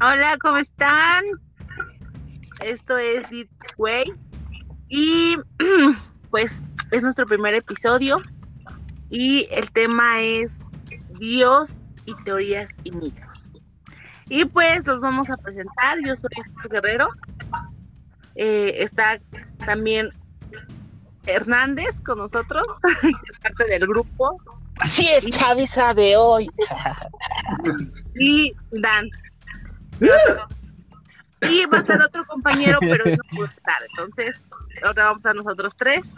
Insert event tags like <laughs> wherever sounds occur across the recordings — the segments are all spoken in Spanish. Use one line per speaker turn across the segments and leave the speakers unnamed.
Hola, ¿cómo están? Esto es Deep Way y <clears throat> pues es nuestro primer episodio y el tema es Dios y teorías y mitos. Y pues los vamos a presentar. Yo soy Esther Guerrero. Eh, está también Hernández con nosotros, <laughs> es parte del grupo.
Así es, Chavisa de hoy.
Y Dan. Y va a estar otro compañero, pero no puede estar. Entonces, ahora vamos a nosotros tres.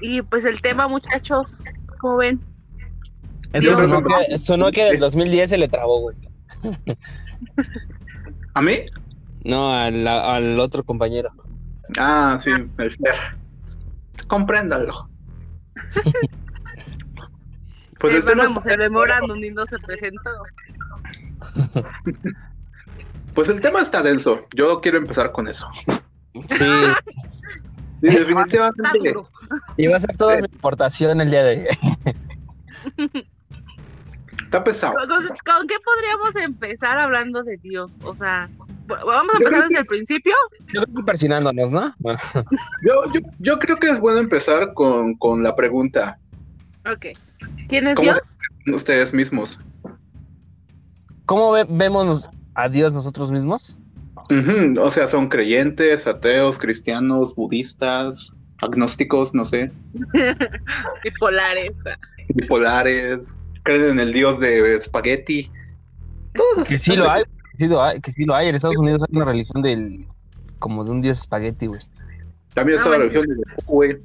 Y pues el tema, muchachos, ¿cómo ven?
Entonces, sonó, que, sonó que en el 2010 se le trabó, güey.
¿A mí?
No, al, al otro compañero.
Ah, sí, el Fer. Compréndalo. <laughs>
pues el tema el memorándum ni no se presentó. <laughs>
Pues el tema está denso. Yo quiero empezar con eso.
Sí.
Sí, definitivamente.
Y va a ser toda mi aportación el día de hoy.
Está pesado.
¿Con, qué podríamos empezar hablando de Dios? O sea, ¿vamos a empezar desde el principio?
Yo creo que persinándonos, ¿no?
Yo, yo, yo, creo que es bueno empezar con, con la pregunta.
Ok. ¿Quién es Dios?
Ustedes mismos.
¿Cómo vemos a Dios nosotros mismos?
O sea, son creyentes, ateos, cristianos, budistas, agnósticos, no sé. <laughs>
Bipolares.
Bipolares, creen en el dios de espagueti.
que sí lo hay, que sí lo hay, que sí lo hay. En Estados Unidos hay una religión del como de un dios espagueti, güey.
También está la religión de Goku, güey.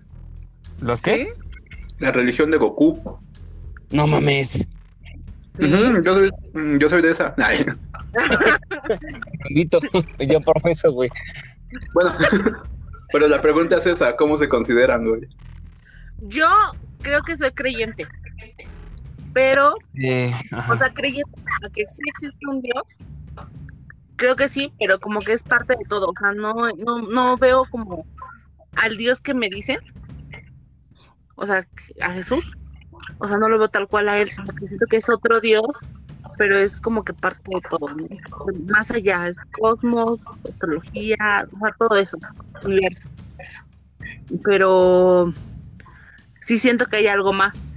¿Los qué?
La religión de Goku.
No mames.
yo, soy, mm, yo soy de esa. <laughs>
yo profeso, güey.
Bueno, <laughs> pero la pregunta es esa, ¿cómo se consideran, güey?
Yo creo que soy creyente. Pero, o sea, creyente que sí existe un Dios, creo que sí, pero como que es parte de todo. O sea, no, no, no veo como al Dios que me dicen, o sea, a Jesús, o sea, no lo veo tal cual a él, sino que siento que es otro Dios pero es como que parte de todo, más allá, es cosmos, astrología, o sea, todo eso, universo. Pero sí siento que hay algo más.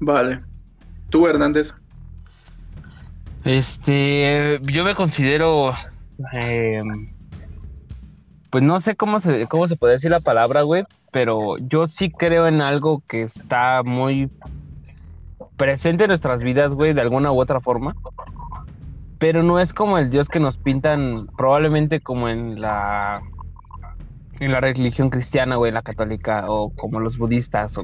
Vale. ¿Tú, Hernández?
Este, yo me considero, eh, pues no sé cómo se, cómo se puede decir la palabra, güey, pero yo sí creo en algo que está muy presente en nuestras vidas, güey, de alguna u otra forma. Pero no es como el Dios que nos pintan, probablemente como en la en la religión cristiana, güey, la católica, o como los budistas,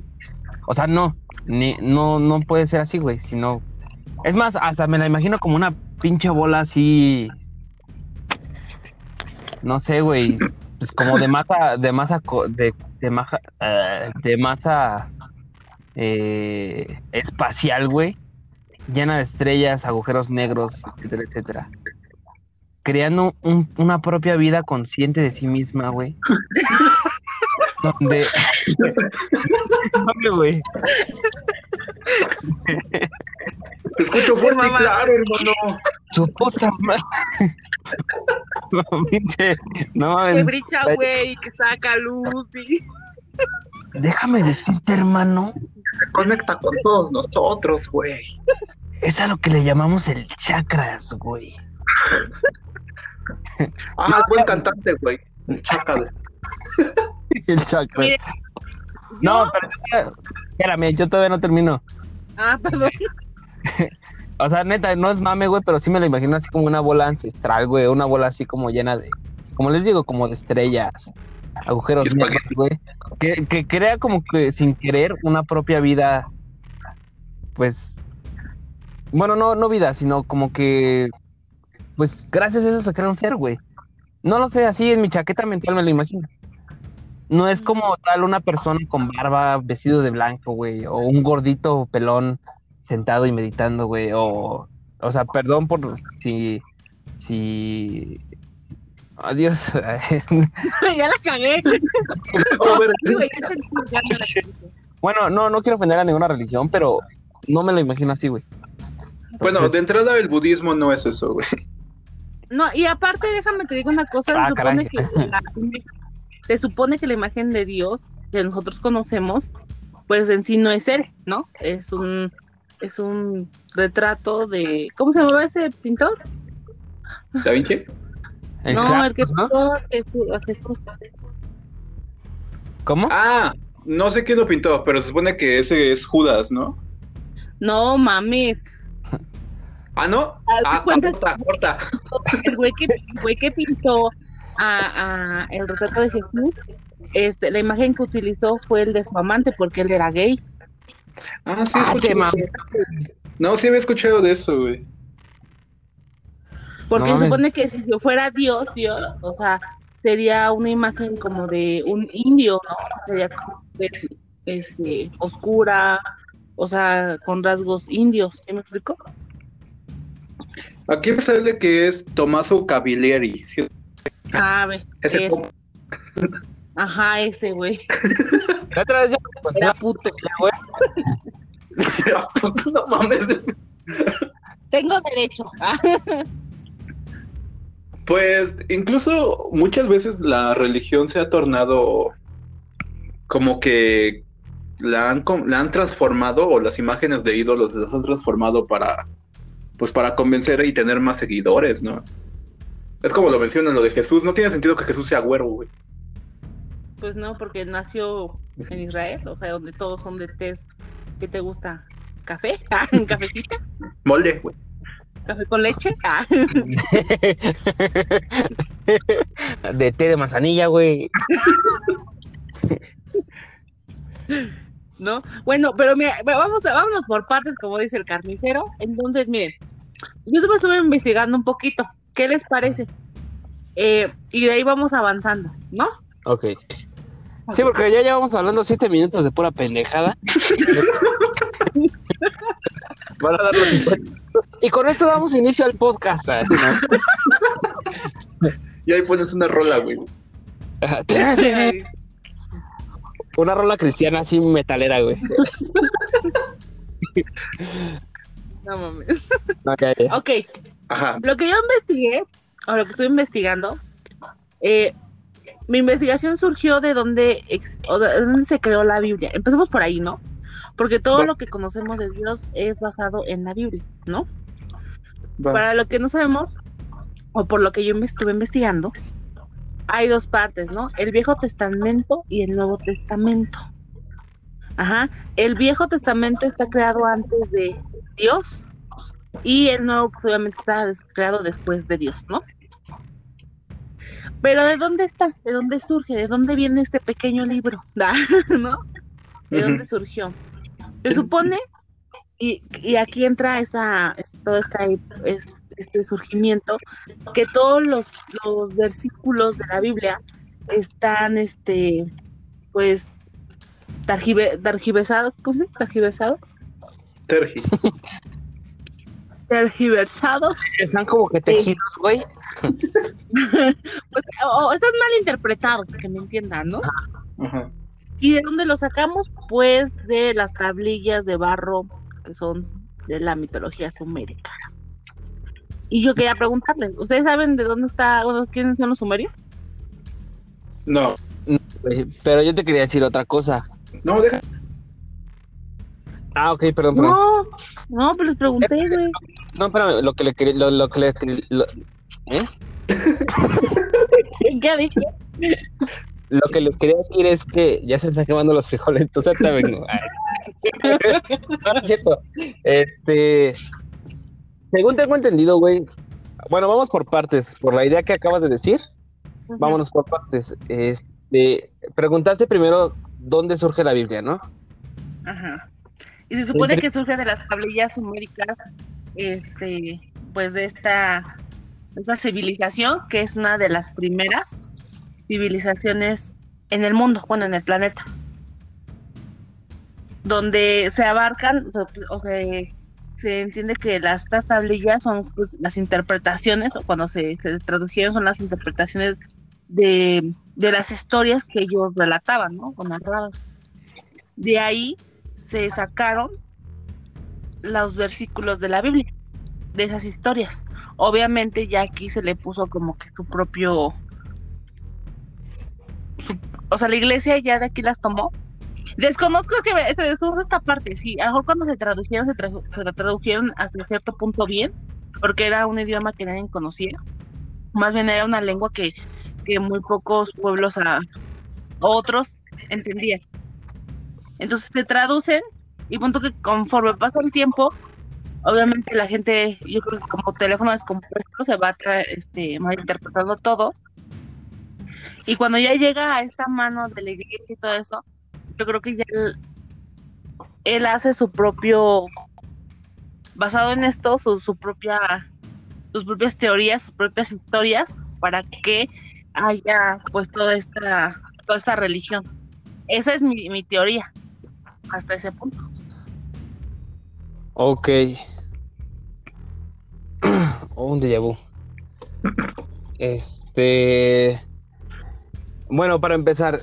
o, sea, no, ni, no, no puede ser así, güey, sino, es más, hasta me la imagino como una pinche bola así, no sé, güey, pues como de masa, de masa, de, de, maja, eh, de masa eh, espacial, güey, llena de estrellas, agujeros negros, etcétera, etcétera. Creando una propia vida consciente de sí misma, güey. <laughs> donde. <laughs> <laughs> ¿Dónde, güey?
Te escucho fuerte y claro, hermano.
Su puta madre. <laughs> No,
no, que brilla, güey, que saca luz y.
Déjame decirte, hermano,
conecta con todos nosotros, güey.
Es a lo que le llamamos el chakras, güey.
Ah, buen cantante, güey. El chakras. <laughs>
el chakras. No, pero espérame, yo todavía no termino.
Ah, perdón. <laughs>
o sea, neta, no es mame, güey, pero sí me lo imagino así como una bola ancestral, güey, una bola así como llena de, como les digo, como de estrellas, agujeros negros, güey. Que, que crea como que sin querer una propia vida, pues, bueno, no, no vida, sino como que, pues, gracias a eso se crea un ser, güey. No lo sé, así en mi chaqueta mental me lo imagino. No es como tal una persona con barba, vestido de blanco, güey, o un gordito pelón sentado y meditando, güey, o, o sea, perdón por si, si Adiós. <laughs>
ya <laughs> la cagué.
Bueno, no, no quiero ofender a ninguna religión, pero no me lo imagino así, güey.
Bueno, de entrada el budismo no es eso, güey.
No, y aparte, déjame te digo una cosa, se, ah, supone que la, <laughs> se supone que la imagen de Dios que nosotros conocemos, pues en sí no es él, ¿no? Es un es un retrato de ¿cómo se llama ese pintor?
¿Da Vinci?
no, el que pintó a Jesús.
¿Cómo?
Ah, no sé quién lo pintó, pero se supone que ese es Judas, ¿no?
No mames.
Ah, ¿no? Ah, corta, corta.
El güey que, güey que pintó a, a, el retrato de Jesús, este, la imagen que utilizó fue el desmamante porque él era gay.
Ah, sí, ah, No, sí había escuchado de eso, güey.
Porque se supone que si yo fuera Dios, Dios, o sea, sería una imagen como de un indio, ¿no? Sería como este, oscura, o sea, con rasgos indios, ¿sí me explico?
Aquí me sale que es Tommaso Cavalieri. ¿sí?
Ah, ve. Ese Ajá, ese güey.
otra vez
Era puto. güey.
Era puto, no mames.
Tengo derecho.
Pues incluso muchas veces la religión se ha tornado como que la han, la han transformado o las imágenes de ídolos las han transformado para pues para convencer y tener más seguidores, ¿no? Es como lo mencionan lo de Jesús, no tiene sentido que Jesús sea güero, güey.
Pues no, porque nació en Israel, o sea, donde todos son de test. ¿Qué te gusta? ¿Café? <laughs> ¿Cafecita?
Molde, güey.
¿Café con leche? <laughs> Ah. <laughs>
de té de manzanilla, güey.
¿No? Bueno, pero mira, vamos a, vámonos por partes, como dice el carnicero. Entonces, miren, yo estuve investigando un poquito. ¿Qué les parece? Eh, y de ahí vamos avanzando, ¿no?
Ok. Sí, porque ya llevamos hablando siete minutos de pura pendejada. Y con esto damos inicio al podcast.
y ahí pones una rola, güey. <laughs>
una rola cristiana así metalera, güey.
No mames. Ok. Ajá. Lo que yo investigué, o lo que estoy investigando, eh, mi investigación surgió de dónde, de dónde se creó la Biblia. Empecemos por ahí, ¿no? Porque todo lo que conocemos de Dios es basado en la Biblia, ¿no? Para lo que no sabemos, o por lo que yo me estuve investigando, hay dos partes, ¿no? El Viejo Testamento y el Nuevo Testamento. Ajá. El Viejo Testamento está creado antes de Dios y el Nuevo pues, obviamente está creado después de Dios, ¿no? Pero ¿de dónde está? ¿De dónde surge? ¿De dónde viene este pequeño libro? <laughs> ¿No? ¿De dónde surgió? Se supone, y, y aquí entra esta, todo este surgimiento, que todos los, los versículos de la Biblia están, este, pues, targiversados, ¿cómo se dice? Targiversados.
Tergi. <laughs>
Tergiversados. <laughs>
Están como que tejidos, güey. <laughs>
pues, o, están mal interpretados, para que me entiendan, ¿no? Ajá. ¿Y de dónde lo sacamos? Pues de las tablillas de barro que son de la mitología sumérica. Y yo quería preguntarles, ¿ustedes saben de dónde está, bueno, quiénes son los sumerios?
No.
Pero yo te quería decir otra cosa.
No, deja.
Ah, ok, perdón, perdón.
No, no, pero les pregunté, güey.
No, espérame, lo que le quería, lo, lo que le, ¿eh? <laughs>
¿Qué dije?
Lo que les quería decir es que ya se están quemando los frijoles, entonces te vengo. no, es cierto. Este, según tengo entendido, güey. Bueno, vamos por partes. Por la idea que acabas de decir, vámonos por partes. Este, preguntaste primero dónde surge la Biblia, ¿no?
Ajá. Y se supone que surge de las tablillas suméricas, este, pues de esta, esta civilización, que es una de las primeras civilizaciones en el mundo, bueno, en el planeta, donde se abarcan, o sea, se entiende que las estas tablillas son pues, las interpretaciones, o cuando se, tradujeron son las interpretaciones de, de, las historias que ellos relataban, ¿no? O narraban. De ahí se sacaron los versículos de la Biblia, de esas historias. Obviamente ya aquí se le puso como que su propio... o sea, la iglesia ya de aquí las tomó. Desconozco que se desconozco esta parte, sí, a lo mejor cuando se tradujeron, se, se tradujeron hasta cierto punto bien, porque era un idioma que nadie conocía. Más bien era una lengua que, que muy pocos pueblos a, otros entendían. Entonces se traducen y punto que conforme pasa el tiempo, obviamente la gente, yo creo que como teléfono descompuesto se va este, malinterpretando todo. Y cuando ya llega a esta mano de la iglesia y todo eso, yo creo que ya él, hace su propio, basado en esto, su, su propia, sus propias teorías, sus propias historias, para que haya pues toda esta toda esta religión. Esa es mi, teoría, hasta ese punto.
Ok. <clears throat> Oh, un déjà vu. Este. Bueno, para empezar,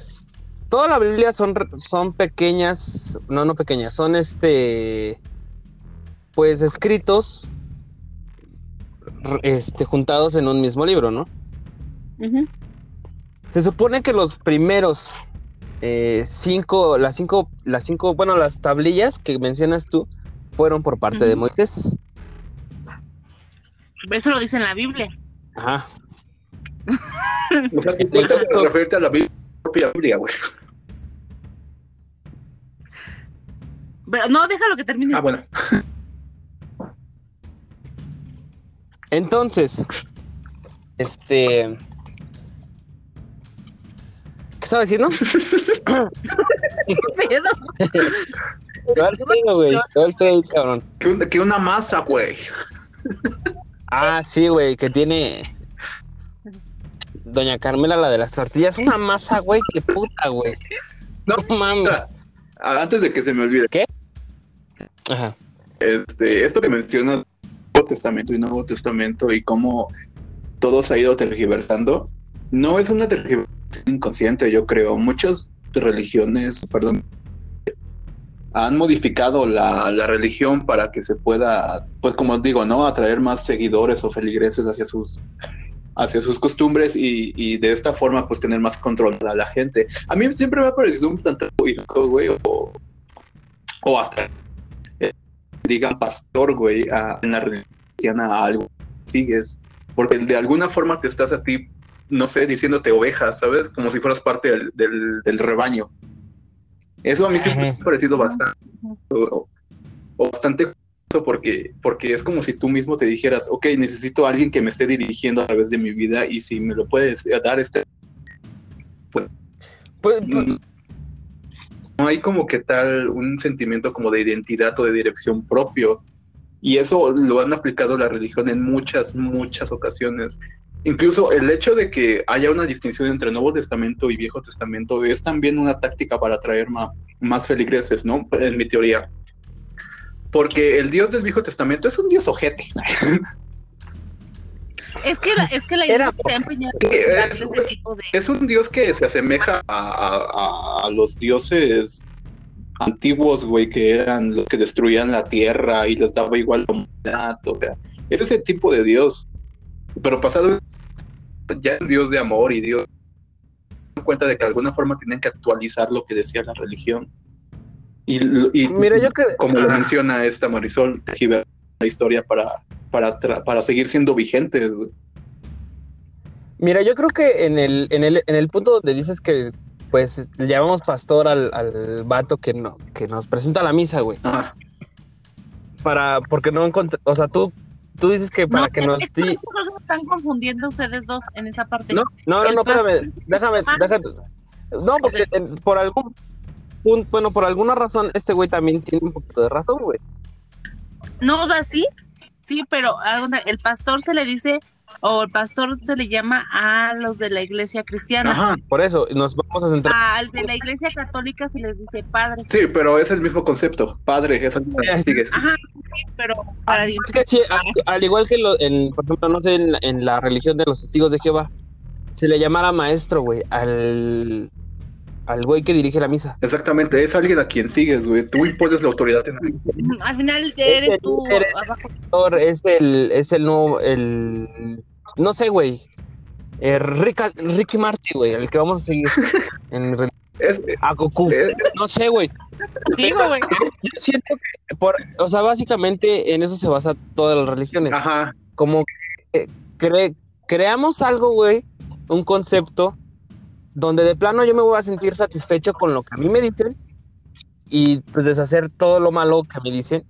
toda la Biblia son, son pequeñas, no, no pequeñas, son este. Pues escritos este, juntados en un mismo libro, ¿no? Se supone que los primeros eh, cinco, las cinco, las cinco, bueno, las tablillas que mencionas tú fueron por parte de Moisés.
Eso lo dice en la Biblia.
Ajá.
o sea, que referirte a la propia Biblia, güey.
Pero no, déjalo que termine.
Ah, bueno.
Entonces, este, ¿Qué estaba diciendo? <laughs> ¿Qué pedo? <laughs> Todo güey. Todo el cabrón.
Que, una masa, güey.
Ah, sí, güey, que tiene. Doña Carmela, la de las tortillas, una masa, güey, qué puta, güey.
No, mames. Antes de que se me olvide.
¿Qué? Ajá.
Este, esto que mencionas, Nuevo Testamento y Nuevo Testamento y cómo todo se ha ido tergiversando, no es una tergiversación inconsciente, yo creo. Muchas religiones, perdón, han modificado la, religión para que se pueda, pues como digo, ¿no? Atraer más seguidores o feligreses hacia sus hacia sus costumbres y, de esta forma pues tener más control a la gente. A mí siempre me ha parecido un tanto güey, o, o hasta eh, digan pastor, güey, en la religión a algo sigues, porque de alguna forma te estás a ti no sé, diciéndote ovejas, ¿sabes? Como si fueras parte del, del, rebaño. Eso a mí siempre me ha parecido bastante, o, bastante porque, porque es como si tú mismo te dijeras, ok, necesito a alguien que me esté dirigiendo a través de mi vida y si me lo puedes dar este... Pues, pues, pues mm, no hay como que tal un sentimiento como de identidad o de dirección propio. Y eso lo han aplicado la religión en muchas, muchas ocasiones. Incluso el hecho de que haya una distinción entre Nuevo Testamento y Viejo Testamento es también una táctica para atraer más feligreses, ¿no? En mi teoría. Porque el Dios del Viejo Testamento es un Dios ojete. <laughs>
Es que la, es que la idea se ha empeñado
es, ese tipo de... es un Dios que se asemeja a, los dioses antiguos, güey, que eran los que destruían la tierra y les daba igual la humanidad. O sea, es ese tipo de Dios. Pero pasado ya Dios de amor y Dios en cuenta de que de alguna forma tienen que actualizar lo que decía la religión. Y,
Mira, yo que...
como lo menciona esta Marisol, la historia para, para, para seguir siendo vigentes.
Mira, yo creo que en el, en el, en el punto donde dices que pues llamamos pastor al, al vato que, no, que nos presenta la misa, güey. Para, porque no encontré, o sea, tú Tú dices que para que nos...
Di... están confundiendo ustedes dos en esa parte.
No, no, no, espérame, déjame, ah. déjame. No, porque por algún punto, bueno, por alguna razón, este güey también tiene un poquito de razón, güey.
No, o sea, sí, sí, pero el pastor se le dice o el pastor se le llama a los de la iglesia cristiana. Ajá,
por eso nos vamos a centrar.
Al de la iglesia católica se les dice padre.
Sí, pero es el mismo concepto, padre, eso
sigues. Ajá, sí, pero para
al, igual que en, por ejemplo, no sé, en, la religión de los testigos de Jehová, se le llamara maestro, güey, al al güey que dirige la misa.
Exactamente, es alguien a quien sigues, güey. Tú impones la autoridad en
Al final eres tú.
Es el, es el nuevo, el, no sé, güey. Eh, Ricky Marty, güey, el que vamos a seguir <laughs> en a Goku. no sé, güey.
Sí, güey.
Yo siento que, por, o sea, básicamente en eso se basa todas las religiones.
Ajá.
Como que creamos algo, güey, un concepto donde de plano yo me voy a sentir satisfecho con lo que a mí me dicen y pues deshacer todo lo malo que me dicen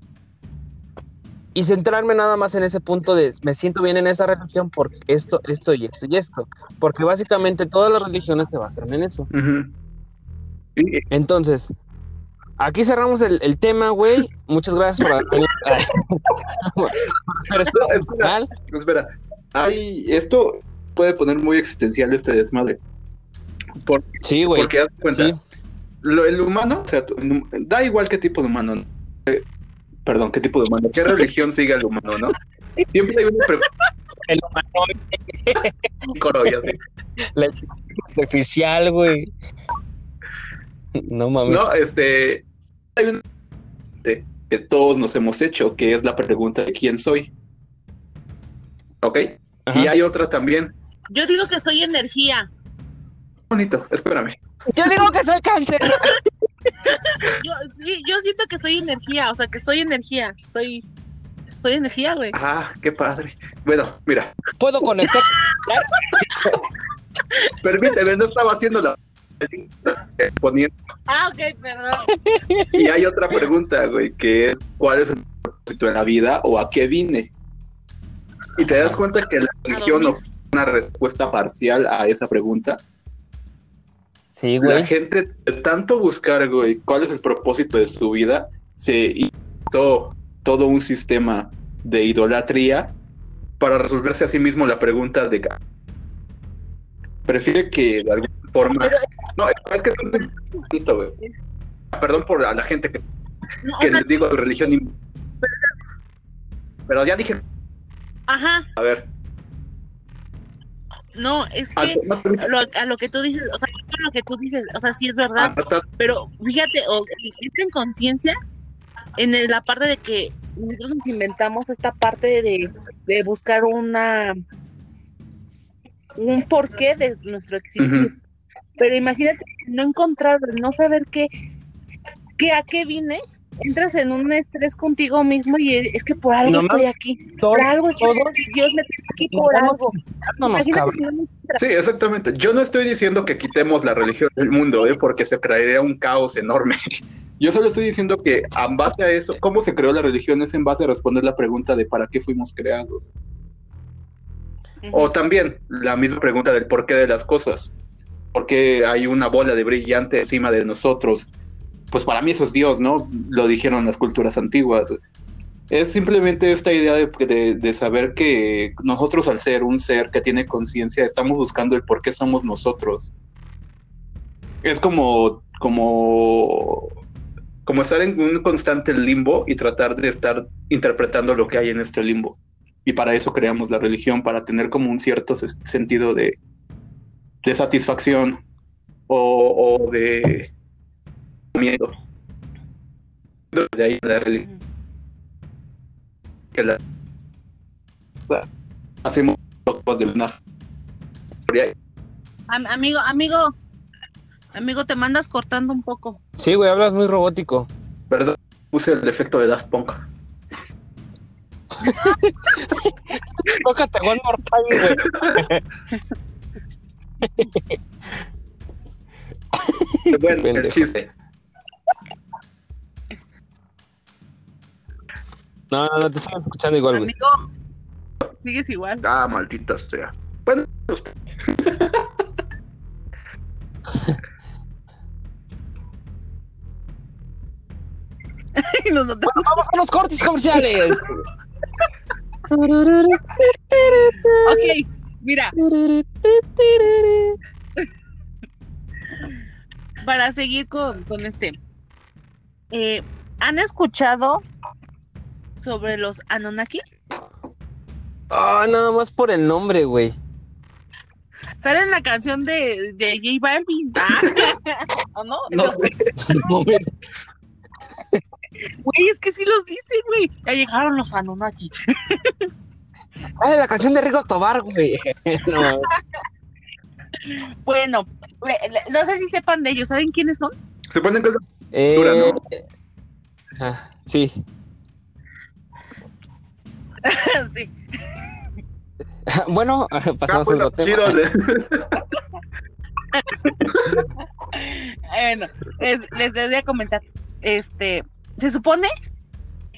y centrarme nada más en ese punto de me siento bien en esa religión por esto, esto y esto y esto, porque básicamente todas las religiones se basan en eso. Entonces, aquí cerramos el, tema, güey. Muchas gracias por haber <laughs> <laughs>
espera, espera. Ay, esto puede poner muy existencial este desmadre
sí, güey.
Porque cuenta, el humano, o sea, da igual qué tipo de humano, eh, perdón, qué tipo de humano, qué religión sigue el humano, ¿no? Siempre hay una pregunta.
El humano. Coro, ya sé. La artificial, güey. No mames.
No, este. Hay una que todos nos hemos hecho, que es la pregunta de quién soy. ¿Ok? Y hay otra también.
Yo digo que soy energía
bonito, espérame.
Yo digo que soy cáncer. <laughs>
yo, sí, yo siento que soy energía, o sea, que soy energía, soy, soy energía, güey.
Ah, qué padre. Bueno, mira.
¿Puedo conectar?
Permíteme, no estaba haciendo la...
Poniendo. Ah, ok, perdón.
Y hay otra pregunta, güey, que es, ¿cuál es el propósito de la vida o a qué vine? Y te das cuenta que la religión no una respuesta parcial a esa pregunta. La gente, de tanto buscar, güey, cuál es el propósito de su vida, se hizo todo un sistema de idolatría para resolverse a sí mismo la pregunta de prefiere que de alguna forma no es que es güey. perdón por a la gente que, que les digo religión pero ya dije.
Ajá.
A ver
no, es que a lo que tú dices, o sea, lo que tú dices, o sea, sí es verdad, ah, pero fíjate, o en conciencia en la parte de que nosotros nos inventamos esta parte de, de buscar una un porqué de nuestro existir. Pero imagínate no encontrar, no saber qué, qué a qué vine entras en un estrés contigo mismo y es que por algo estoy aquí. por algo estoy aquí. Dios me tiene aquí por algo.
sí, exactamente. Yo no estoy diciendo que quitemos la religión del mundo, ¿eh? porque se crearía un caos enorme. <laughs> Yo solo estoy diciendo que en base a eso, cómo se creó la religión es en base a responder la pregunta de para qué fuimos creados. O también la misma pregunta del porqué de las cosas. ¿Por qué hay una bola de brillante encima de nosotros? Pues para mí eso es Dios, ¿no? Lo dijeron las culturas antiguas. Es simplemente esta idea de, saber que nosotros al ser un ser que tiene conciencia estamos buscando el por qué somos nosotros. Es como, como, como estar en un constante limbo y tratar de estar interpretando lo que hay en este limbo. Y para eso creamos la religión, para tener como un cierto sentido de, de satisfacción o de miedo. De ahí la religión. Que la hacemos de lunar.
amigo, amigo, amigo, te mandas cortando un poco.
Sí, güey, hablas muy robótico.
Perdón, puse el efecto de Daft Punk. <laughs>
Tócate one more time,
güey. bueno, el chiste.
No, no, no, te están escuchando igual, güey.
Amigo, sigues igual.
Ah, maldita sea. Bueno, usted. <laughs>
y nosotros...
vamos a los cortes comerciales.
ok, mira. <laughs> Para seguir con, con este. Eh, ¿Han escuchado sobre los Anunnaki?
Ah, nada más por el nombre, güey.
Sale en la canción de, de J Balvin. <laughs> ¿o no? no <laughs> Güey, es que sí los dicen, güey. Ya llegaron los Anunnaki. <laughs>
Ah, la canción de Rigo Tobar, güey.
bueno, no sé si sepan de ellos. ¿Saben quiénes son?
Se ponen con
eh, sí. <laughs> sí. bueno, <laughs> pasamos a otro tema. <laughs>
bueno, les, les voy a comentar. Este, se supone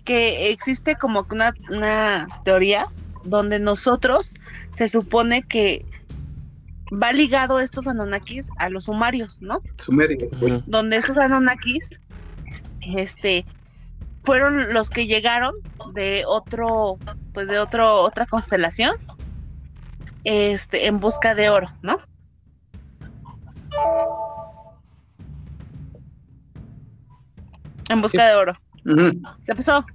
que existe como una, una teoría donde nosotros se supone que va ligado estos Anonakis a los sumarios, ¿no?
Sumerios.
Donde esos Anonakis, este, fueron los que llegaron de otro, pues de otro, otra constelación, este, en busca de oro, ¿no? En busca de oro. ¿Qué pasó?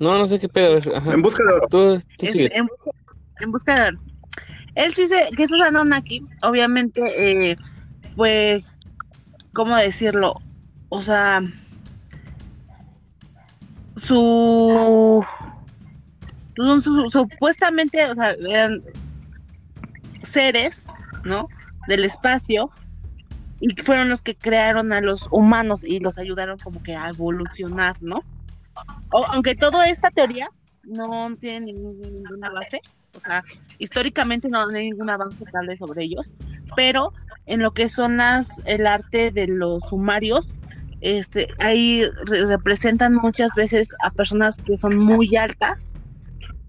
No, no sé qué pedo.
En busca de oro.
Este, en, busca de oro. Él dice que esos Anunnaki, obviamente, eh, pues, ¿cómo decirlo? O sea, su, supuestamente, o sea, eran seres, ¿no? Del espacio y fueron los que crearon a los humanos y los ayudaron como que a evolucionar, ¿no? aunque toda esta teoría no tiene ninguna base, o sea, históricamente no hay ningún avance tal sobre ellos, pero en lo que son las el arte de los sumarios, este, ahí representan muchas veces a personas que son muy altas,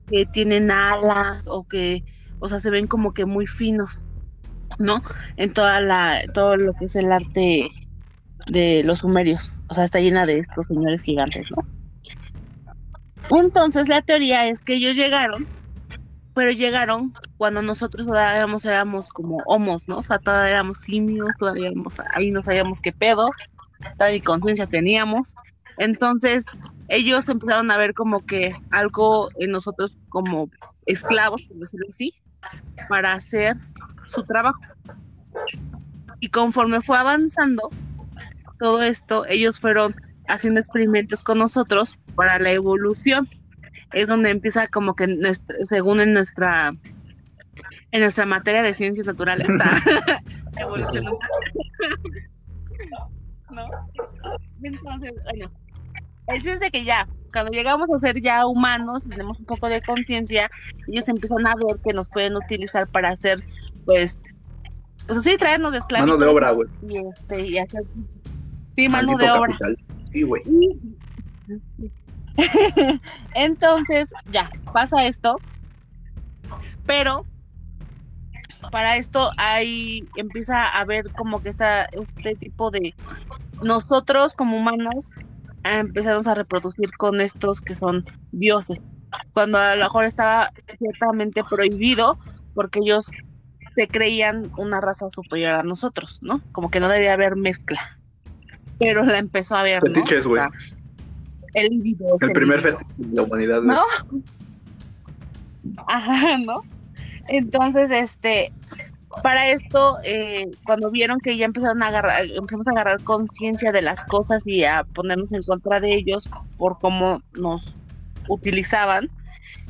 que tienen alas o que, o sea, se ven como que muy finos, ¿no? En toda la, todo lo que es el arte de los sumerios, o sea, está llena de estos señores gigantes, ¿no? Entonces la teoría es que ellos llegaron, pero llegaron cuando nosotros todavía éramos como homos, ¿no? O sea, todavía éramos simios, todavía ahí no sabíamos qué pedo, tal y conciencia teníamos. Entonces ellos empezaron a ver como que algo en nosotros como esclavos, por decirlo así, para hacer su trabajo. Y conforme fue avanzando todo esto, ellos fueron haciendo experimentos con nosotros para la evolución. Es donde empieza como que según en nuestra en nuestra materia de ciencias naturales está <laughs> evolucionando. <laughs> ¿No? Entonces, bueno, el chiste es de que ya, cuando llegamos a ser ya humanos y tenemos un poco de conciencia, ellos empiezan a ver que nos pueden utilizar para hacer, pues, pues así, traernos de esclavos.
Mano de obra, güey.
Y, este, y hacer, sí, mano de obra. <laughs> Entonces, ya, pasa esto. Pero para esto hay empieza a haber como que está este tipo de nosotros como humanos empezamos a reproducir con estos que son dioses cuando a lo mejor estaba ciertamente prohibido porque ellos se creían una raza superior a nosotros, ¿no? Como que no debía haber mezcla pero la empezó a ver.
Fetiches, güey.
el
El primer fetiche de la humanidad.
¿No? <laughs> Ajá, ¿no? Entonces, este, para esto, eh, cuando vieron que ya empezaron a agarrar, empezamos a agarrar conciencia de las cosas y a ponernos en contra de ellos por cómo nos utilizaban,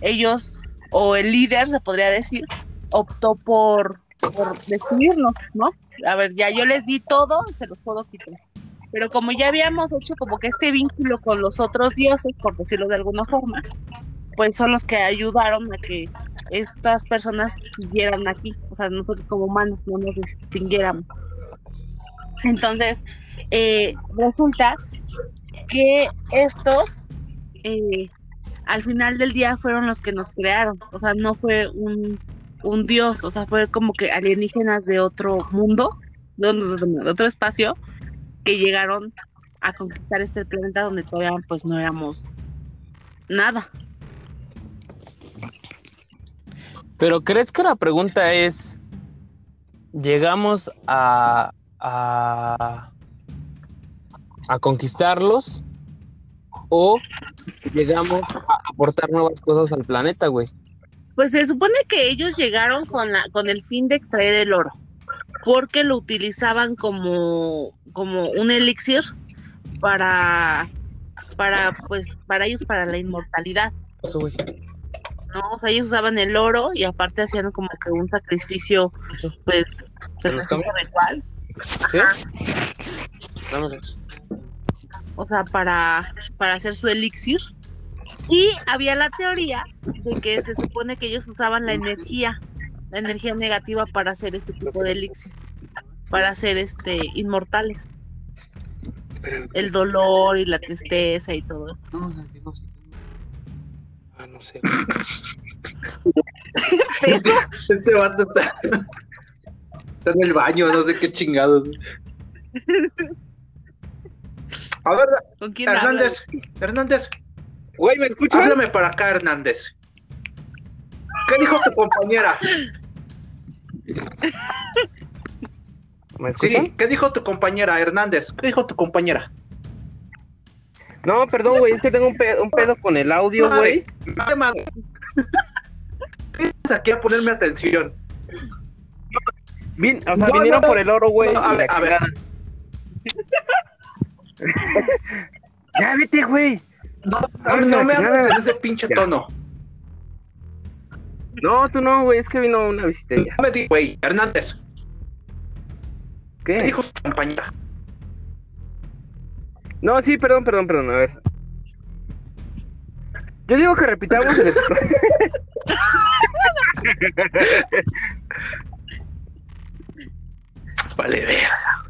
ellos, o el líder, se podría decir, optó por, por destruirnos, ¿no? A ver, ya yo les di todo, se los puedo quitar. Pero como ya habíamos hecho como que este vínculo con los otros dioses, por decirlo de alguna forma, pues son los que ayudaron a que estas personas siguieran aquí, o sea, nosotros como humanos no nos extinguiéramos. Entonces, eh, resulta que estos, eh, al final del día, fueron los que nos crearon, o sea, no fue un, un dios, o sea, fue como que alienígenas de otro mundo, de, de otro espacio, que llegaron a conquistar este planeta donde todavía pues no éramos nada.
Pero ¿crees que la pregunta es, llegamos a, a, a conquistarlos o llegamos a aportar nuevas cosas al planeta, güey?
Pues se supone que ellos llegaron con, la, con el fin de extraer el oro. porque lo utilizaban como, como un elixir para, para, pues, para ellos, para la inmortalidad. ¿No? O sea, ellos usaban el oro y aparte hacían como que un sacrificio, pues, sacrificio ritual. O sea, para, para hacer su elixir. Y había la teoría de que se supone que ellos usaban la energía, la energía negativa para hacer este tipo de elixir, para hacer este inmortales. El dolor y la tristeza y todo eso.
No sé. <laughs> este vato está, está en el baño, no sé qué chingados. A ver, ¿Con quién Hernández, Hernández.
Güey, ¿me escuchas?
Háblame para acá, Hernández. ¿Qué dijo tu compañera? ¿Me escuchan? Sí, ¿qué dijo tu compañera, Hernández? ¿Qué dijo tu compañera?
No, perdón, güey, es que tengo un pedo, un pedo con el audio, güey. <laughs>
¿Qué aquí a ponerme atención?
Vin, o sea, vinieron por el oro, güey.
a ver, a ver. <laughs>
ya vete, güey.
No, no me hagas en ese pinche tono.
No, tú no, güey, es que vino una visita. No
me di, güey, Hernández.
¿Qué?
¿Qué dijo su compañera?
No, sí, perdón, perdón, perdón, a ver. Yo digo que repitamos el episodio. <laughs>
vale, verga.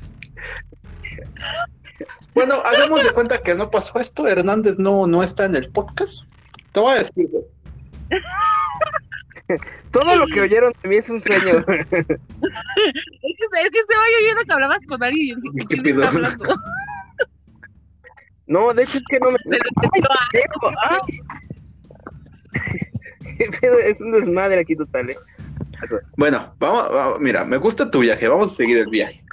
Bueno, hagamos de cuenta que no pasó esto. Hernández no, no está en el podcast. Te voy a decir. <laughs>
Todo lo que oyeron de mí es un sueño. <laughs> es, que,
es que estaba oyendo que hablabas con alguien. ¿Qué, ¿Qué está hablando?
No, de hecho es que no me. <laughs> es un desmadre aquí total, ¿eh?
Bueno, vamos, mira, me gusta tu viaje, vamos a seguir el viaje.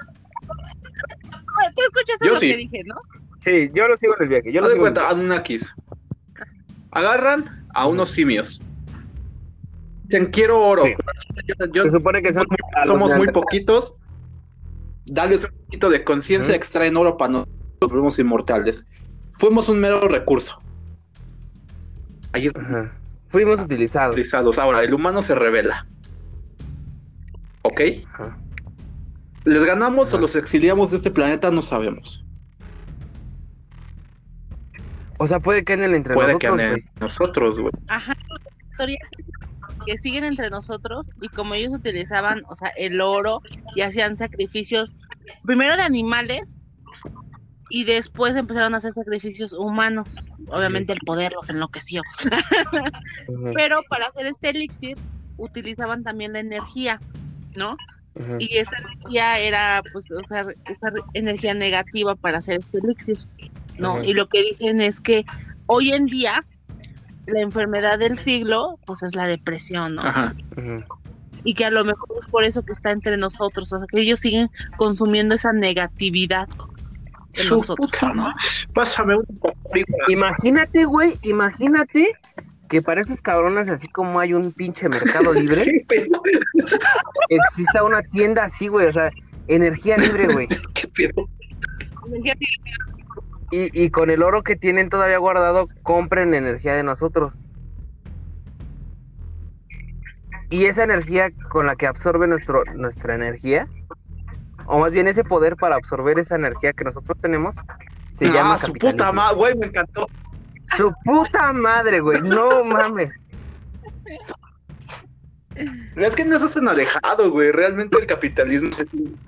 Tú escuchaste lo que dije, ¿no?
Sí, yo lo sigo en el viaje. Yo
lo sigo cuenta, Anunnakis. Agarran a unos simios. Dicen, quiero oro.
Se supone que
somos muy poquitos. Dale un poquito de conciencia, extraen oro para nosotros, volvemos inmortales. Fuimos un mero recurso.
Ahí Fuimos utilizados.
utilizados. Ahora, el humano se revela. ¿Ok? ¿Les ganamos o los exiliamos de este planeta? No sabemos.
O sea, puede que anden entre
nosotros. Puede que anden nosotros, güey.
Ajá. Que siguen entre nosotros y como ellos utilizaban, o sea, el oro y hacían sacrificios, primero de animales y después empezaron a hacer sacrificios humanos. Obviamente el poder los enloqueció. Pero para hacer este elixir utilizaban también la energía, ¿no? Y esa energía era, pues, o sea, esa energía negativa para hacer este elixir, ¿no? Y lo que dicen es que hoy en día la enfermedad del siglo, pues, es la depresión, ¿no? Y que a lo mejor es por eso que está entre nosotros, o sea, que ellos siguen consumiendo esa negatividad nosotros,
Pásame un
Imagínate, güey, imagínate que para esos cabrones, así como hay un pinche mercado libre, <laughs> exista una tienda así, güey, o sea, energía libre, güey. <laughs> ¿Qué pedo? Y, y con el oro que tienen todavía guardado, compren energía de nosotros. Y esa energía con la que absorbe nuestro, nuestra energía, o más bien ese poder para absorber esa energía que nosotros tenemos, se ah, llama
su puta madre, güey, me encantó.
Su puta madre, güey, no mames.
Es que no es tan alejado, güey. Realmente el capitalismo.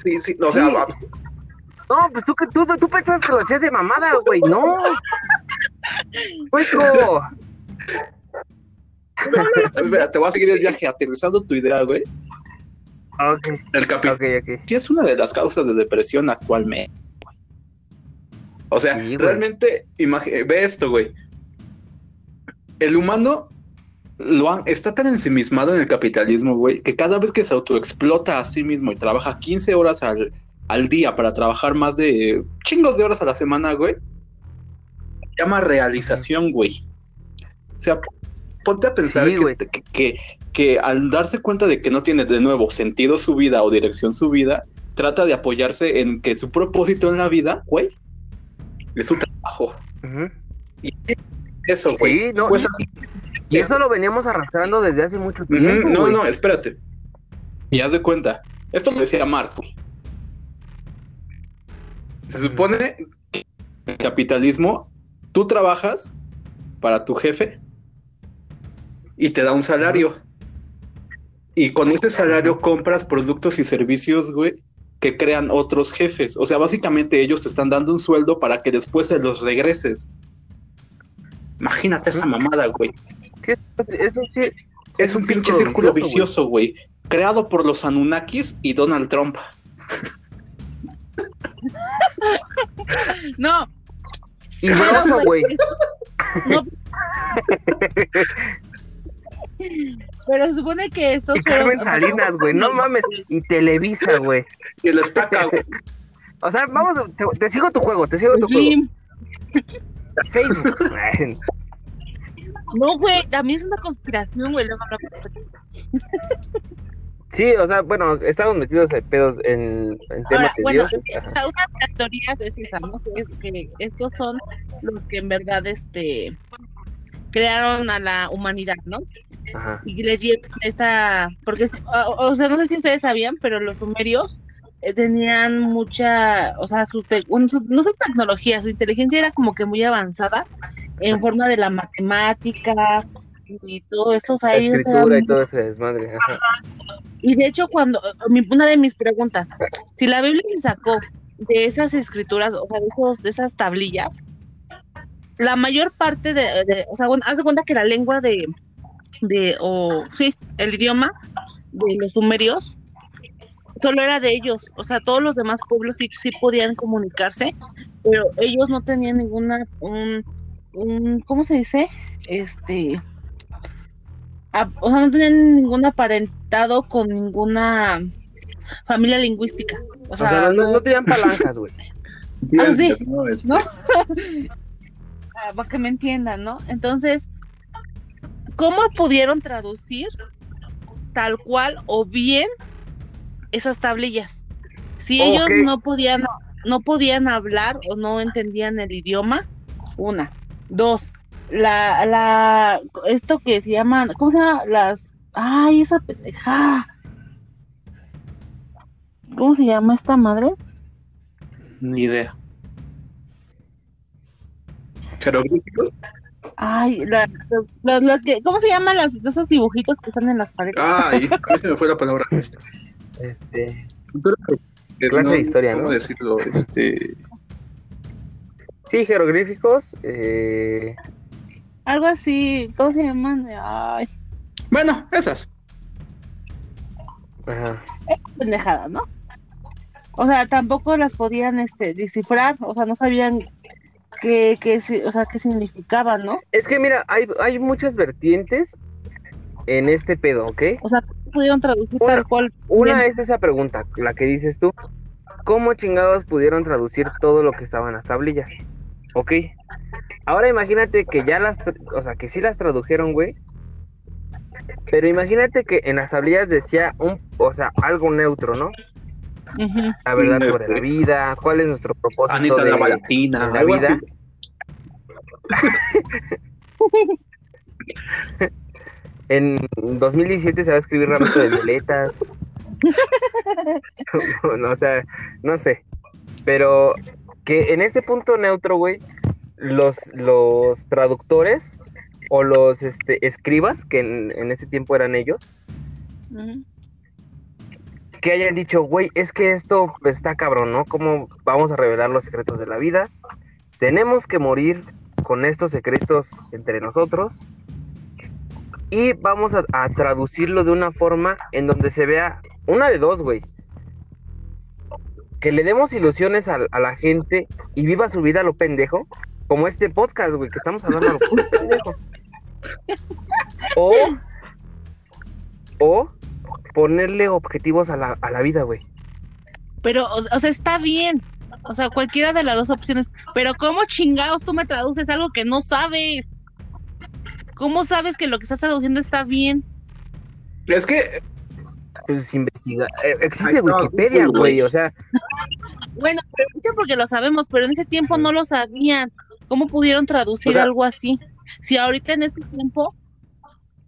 Sí, sí, no,
no pues tú, tú, tú pensabas que lo hacías de mamada, güey. No. Hueco. <laughs>
te voy a seguir el viaje aterrizando tu idea, güey.
Ok.
El capitalismo sí es una de las causas de depresión actualmente. O sea, realmente, ve esto, güey. El humano lo está tan ensimismado en el capitalismo, güey, que cada vez que se autoexplota a sí mismo y trabaja 15 horas al, al día para trabajar más de chingos de horas a la semana, güey, se llama realización, güey. O sea, ponte a pensar que, que, al darse cuenta de que no tiene de nuevo sentido su vida o dirección su vida, trata de apoyarse en que su propósito en la vida, güey, es su trabajo. Y eso, güey.
Pues y, eso lo veníamos arrastrando desde hace mucho tiempo.
no, no, espérate. Y haz de cuenta. Esto lo decía Marx. Se supone que el capitalismo, tú trabajas para tu jefe y te da un salario. Y con ese salario compras productos y servicios, güey, que crean otros jefes. O sea, básicamente ellos te están dando un sueldo para que después se los regreses. Imagínate esa mamada, güey.
Eso sí.
Es un, pinche círculo vicioso, güey. Creado por los Anunnakis y Donald Trump.
no.
Y güey. No. <laughs>
Pero se supone que estos
y Carmen Salinas, güey, no mames. Y Televisa, güey.
Y el estaca, güey.
O sea, vamos, te, sigo tu juego, te sigo tu juego. Facebook.
no, güey, también es una conspiración, güey.
Sí, o sea, bueno, estamos metidos en pedos en, en temas de
bueno, una de las teorías es esa, ¿no? Que, que, estos son los que en verdad este crearon a la humanidad, ¿no? Ajá. Y le dieron esta, porque, o, sea, no sé si ustedes sabían, pero los sumerios eh, tenían mucha, o sea, su, no su tecnología, su inteligencia era como que muy avanzada en forma de la matemática y todo esto, o sea,
escritura y todo ese desmadre. Ajá.
Y de hecho, cuando, una de mis preguntas, si la Biblia se sacó de esas escrituras, o sea, de, esos, de esas tablillas, la mayor parte de, o sea, haz de cuenta que la lengua de, de, o sí, el idioma de los sumerios, solo era de ellos, o sea, todos los demás pueblos sí, sí podían comunicarse, pero ellos no tenían ninguna, un, un ¿cómo se dice? Este, o sea, no tenían ningún aparentado con ninguna familia lingüística. O sea,
no, tenían palancas, güey. <laughs>
Ah, sí, ¿no? Para que me entiendan, ¿no? Entonces, ¿cómo pudieron traducir tal cual o bien esas tablillas? Si ellos no podían, no podían hablar o no entendían el idioma, una. Dos, la, la, esto que se llama, ¿cómo se llama? Las, ay, esa pendeja. ¿Cómo se llama esta madre?
Ni idea. ¿Jeroglíficos?
Ay, la, los, que, ¿cómo se llaman los, esos dibujitos que están en las paredes?
Ay, <laughs> a mí se me fue la palabra
Este. Clase de historia, ¿no?
¿Cómo decirlo? Este.
Sí, jeroglíficos. Eh,
algo así, ¿cómo se llaman? Ay.
Bueno, esas.
Ajá.
Es pendejada, ¿no? O sea, tampoco las podían este, descifrar, o sea, no sabían qué, qué, o sea, qué significaban, ¿no?
Es que mira, hay, hay muchas vertientes en este pedo, ¿ok?
O sea, pudieron traducir tal cual.
Una es esa pregunta, la que dices tú. ¿Cómo chingados pudieron traducir todo lo que estaba en las tablillas? ¿Ok? Ahora imagínate que ya las, o sea, que sí las tradujeron, güey. Pero imagínate que en las tablillas decía un, o sea, algo neutro, ¿no? La verdad sobre la vida, cuál es nuestro propósito de,
la,
la vida. <laughs> en 2017 se va a escribir Ramito de Violetas. <laughs> o sea, no sé. Pero que en este punto neutro, güey, los, los traductores o los este, escribas, que en, ese tiempo eran ellos, que hayan dicho, güey, es que esto está cabrón, ¿no? ¿Cómo vamos a revelar los secretos de la vida? Tenemos que morir con estos secretos entre nosotros y vamos a, traducirlo de una forma en donde se vea una de dos, güey. Que le demos ilusiones a, a la gente y viva su vida a lo pendejo, como este podcast, güey, que estamos hablando. <laughs> o, o ponerle objetivos a la, a la vida, güey.
Pero, o, sea, está bien. O sea, cualquiera de las dos opciones. Pero, ¿cómo chingados tú me traduces algo que no sabes? ¿Cómo sabes que lo que estás traduciendo está bien?
Es que
Pues investiga. Eh, existe Wikipedia, güey, o sea.
Bueno, porque lo sabemos, pero en ese tiempo no lo sabían. ¿Cómo pudieron traducir algo así? Si ahorita en este tiempo,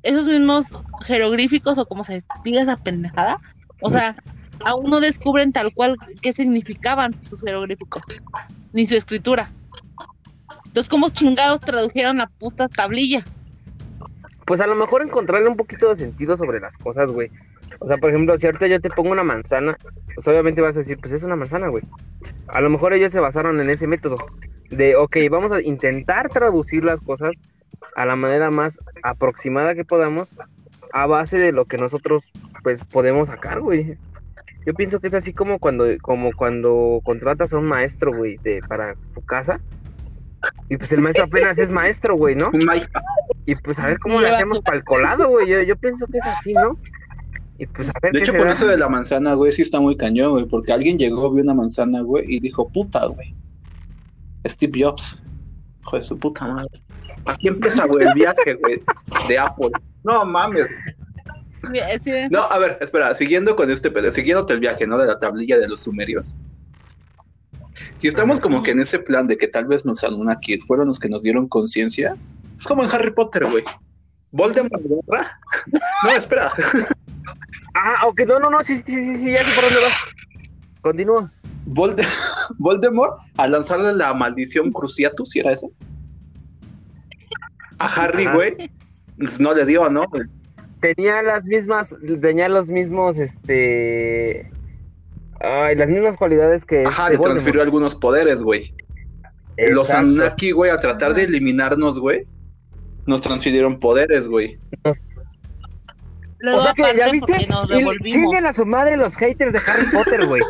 esos mismos jeroglíficos o como se diga esa pendejada, o sea, aún no descubren tal cual qué significaban sus jeroglíficos, ni su escritura. Entonces, ¿cómo chingados tradujeron la puta tablilla?
Pues a lo mejor encontrarle un poquito de sentido sobre las cosas, güey. O sea, por ejemplo, si ahorita yo te pongo una manzana, pues obviamente vas a decir, pues es una manzana, güey. A lo mejor ellos se basaron en ese método de, ok, vamos a intentar traducir las cosas a la manera más aproximada que podamos a base de lo que nosotros, pues, podemos sacar, güey. Yo pienso que es así como cuando, como cuando contratas a un maestro, güey, de, para tu casa. Y pues el maestro apenas es maestro, güey, ¿no? Y pues a ver cómo le hacemos para el colado, güey. Yo, yo pienso que es así, ¿no?
Y pues a ver de hecho, por eso de la manzana, güey, sí está muy cañón, güey, porque alguien llegó, vio una manzana, güey, y dijo, puta, güey. Steve Jobs. Hijo de su puta madre. Aquí empieza, güey, el viaje, güey, de Apple. No mames. No, a ver, espera, siguiendo con este pedo, siguiéndote el viaje, ¿no? De la tablilla de los sumerios. Si estamos como que en ese plan de que tal vez nos Anunnaki fueron los que nos dieron conciencia, es como en Harry Potter, güey. Voldemort, <laughs> No, espera.
Ah, ok, no, no, no, sí, sí, sí, sí, ya sé por dónde vas. Continúa. <laughs>
Voldemort, al lanzarle la maldición Cruciatus, ¿si era eso? A Harry, güey, pues, no le dio, ¿no?
Tenía las mismas, tenía los mismos, este... Ay, las mismas cualidades que...
Ajá, este le transfirió algunos poderes, güey. Los Anunnaki, güey, a tratar de eliminarnos, güey, nos transfirieron poderes, güey.
o sea que, ¿ya viste? Nos Chinguen a su madre los haters de Harry Potter, güey.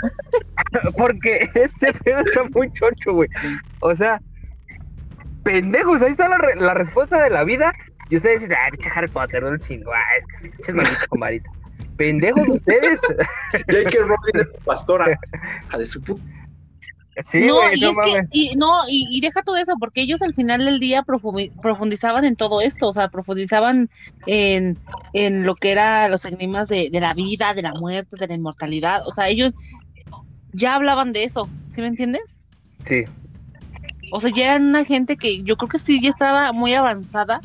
<laughs> Porque este pedo está muy chocho, güey. O sea, pendejos, ahí está la, la respuesta de la vida. Y ustedes dicen, ah, pinche Harry Potter, no chingo. Ah, es que pinches malditos con varita. Pendejos ustedes. <laughs>
J.K. Rowling de pastora. A de su puta.
Sí, no, y es que, y, no, y, deja todo eso, porque ellos al final del día profundizaban en todo esto, o sea, profundizaban en, en lo que era los enigmas de, de, la vida, de la muerte, de la inmortalidad, o sea, ellos ya hablaban de eso, ¿sí me entiendes?
Sí.
O sea, ya eran una gente que yo creo que sí ya estaba muy avanzada.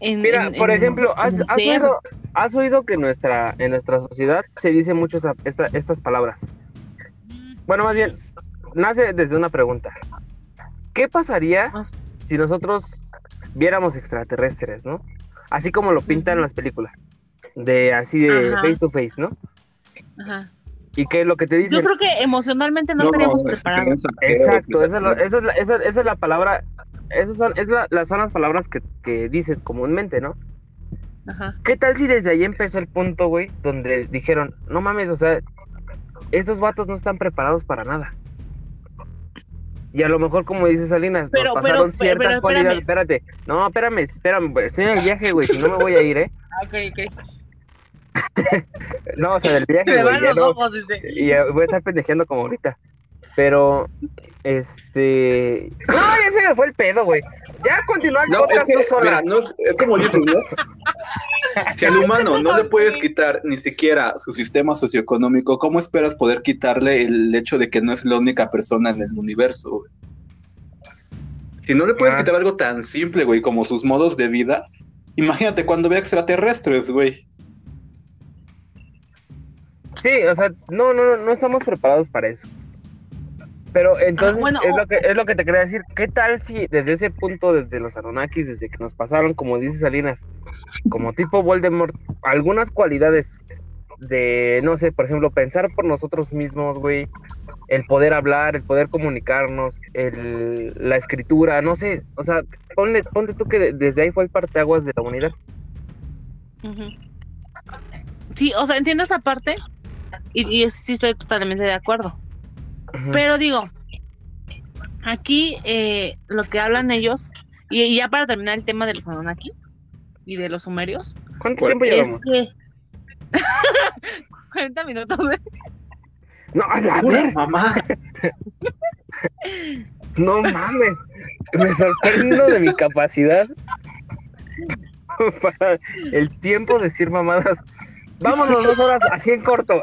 En, Mira, por ejemplo, has, oído, has, oído, que nuestra, en nuestra sociedad se dice mucho esta, estas palabras. Bueno, más bien, nace desde una pregunta. ¿Qué pasaría ah. si nosotros viéramos extraterrestres, no? Así como lo pintan las películas. De así de face to face, ¿no? Ajá. ¿Y qué es lo que te dice?
Yo creo que emocionalmente no, estaríamos preparados.
Exacto, esa es, la, esa, es la, esa, es la palabra, esas son, es la, son las palabras que, que dices comúnmente, ¿no? Ajá. ¿Qué tal si desde ahí empezó el punto, güey, donde dijeron, no mames, o sea, estos vatos no están preparados para nada? Y a lo mejor, como dice Salinas, nos pasaron ciertas cualidades. Espérate, no, espérame, espérame, estoy en el viaje, güey, si no me voy a ir, ¿eh?
Ok, ok.
No, o sea, del viaje. Me van los ojos, dice. Y voy a estar pendejeando como ahorita. Pero, este. No, ya se me fue el pedo, güey. Ya continúa el no, podcast es tú sola.
no, es como dices, ¿no? Si al humano no le puedes quitar ni siquiera su sistema socioeconómico, ¿cómo esperas poder quitarle el hecho de que no es la única persona en el universo? Si no le puedes ah. quitar algo tan simple, güey, como sus modos de vida, imagínate cuando ve extraterrestres, güey.
Sí, o sea, no, no, no estamos preparados para eso. Pero entonces ah, es, lo que, es lo que te quería decir. ¿Qué tal si desde ese punto, desde los Anunnakis, desde que nos pasaron, como dice Salinas, como tipo Voldemort, algunas cualidades de, no sé, por ejemplo, pensar por nosotros mismos, güey, el poder hablar, el poder comunicarnos, el, la escritura, no sé, o sea, ponle, ponte tú que desde ahí fue el parteaguas de la humanidad.
Sí, o sea, entiendo esa parte, y, sí estoy totalmente de acuerdo. Pero digo, aquí eh, lo que hablan ellos, y, ya para terminar el tema de los Anunnaki y de los sumerios.
¿Cuánto tiempo llevamos?
Que... <laughs> 40 minutos. ¿eh?
No, a ver, mamá. <laughs> no mames. Me sorprendo de mi capacidad <laughs> para el tiempo de decir mamadas Vámonos dos horas así en corto.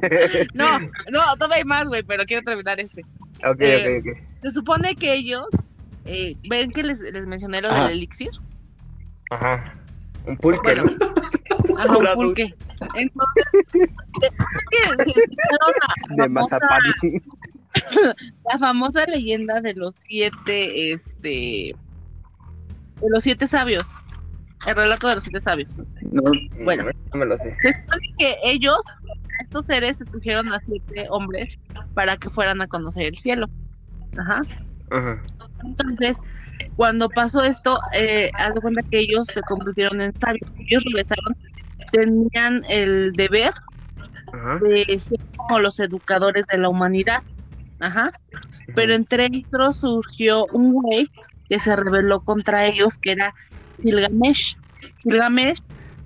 <laughs>
no, no, todavía hay más, güey, pero quiero terminar este.
Ok, eh, ok, ok.
Se supone que ellos, eh, ¿ven que les, les mencioné lo del elixir?
Ajá. Un pulque, ¿no?
Ajá, un pulque. Entonces, es que se la, de famosa, <laughs> la famosa leyenda de los siete, este, de los siete sabios. El relato de los siete sabios.
No, bueno, no me lo sé.
que ellos, estos seres, escogieron a siete hombres para que fueran a conocer el cielo. Ajá. Ajá. Entonces, cuando pasó esto, eh, haz de cuenta que ellos se convirtieron en sabios. Ellos regresaron, tenían el deber de ser como los educadores de la humanidad. Ajá. Pero entre ellos surgió un güey que se rebeló contra ellos, que era Gilgamesh. Gilgamesh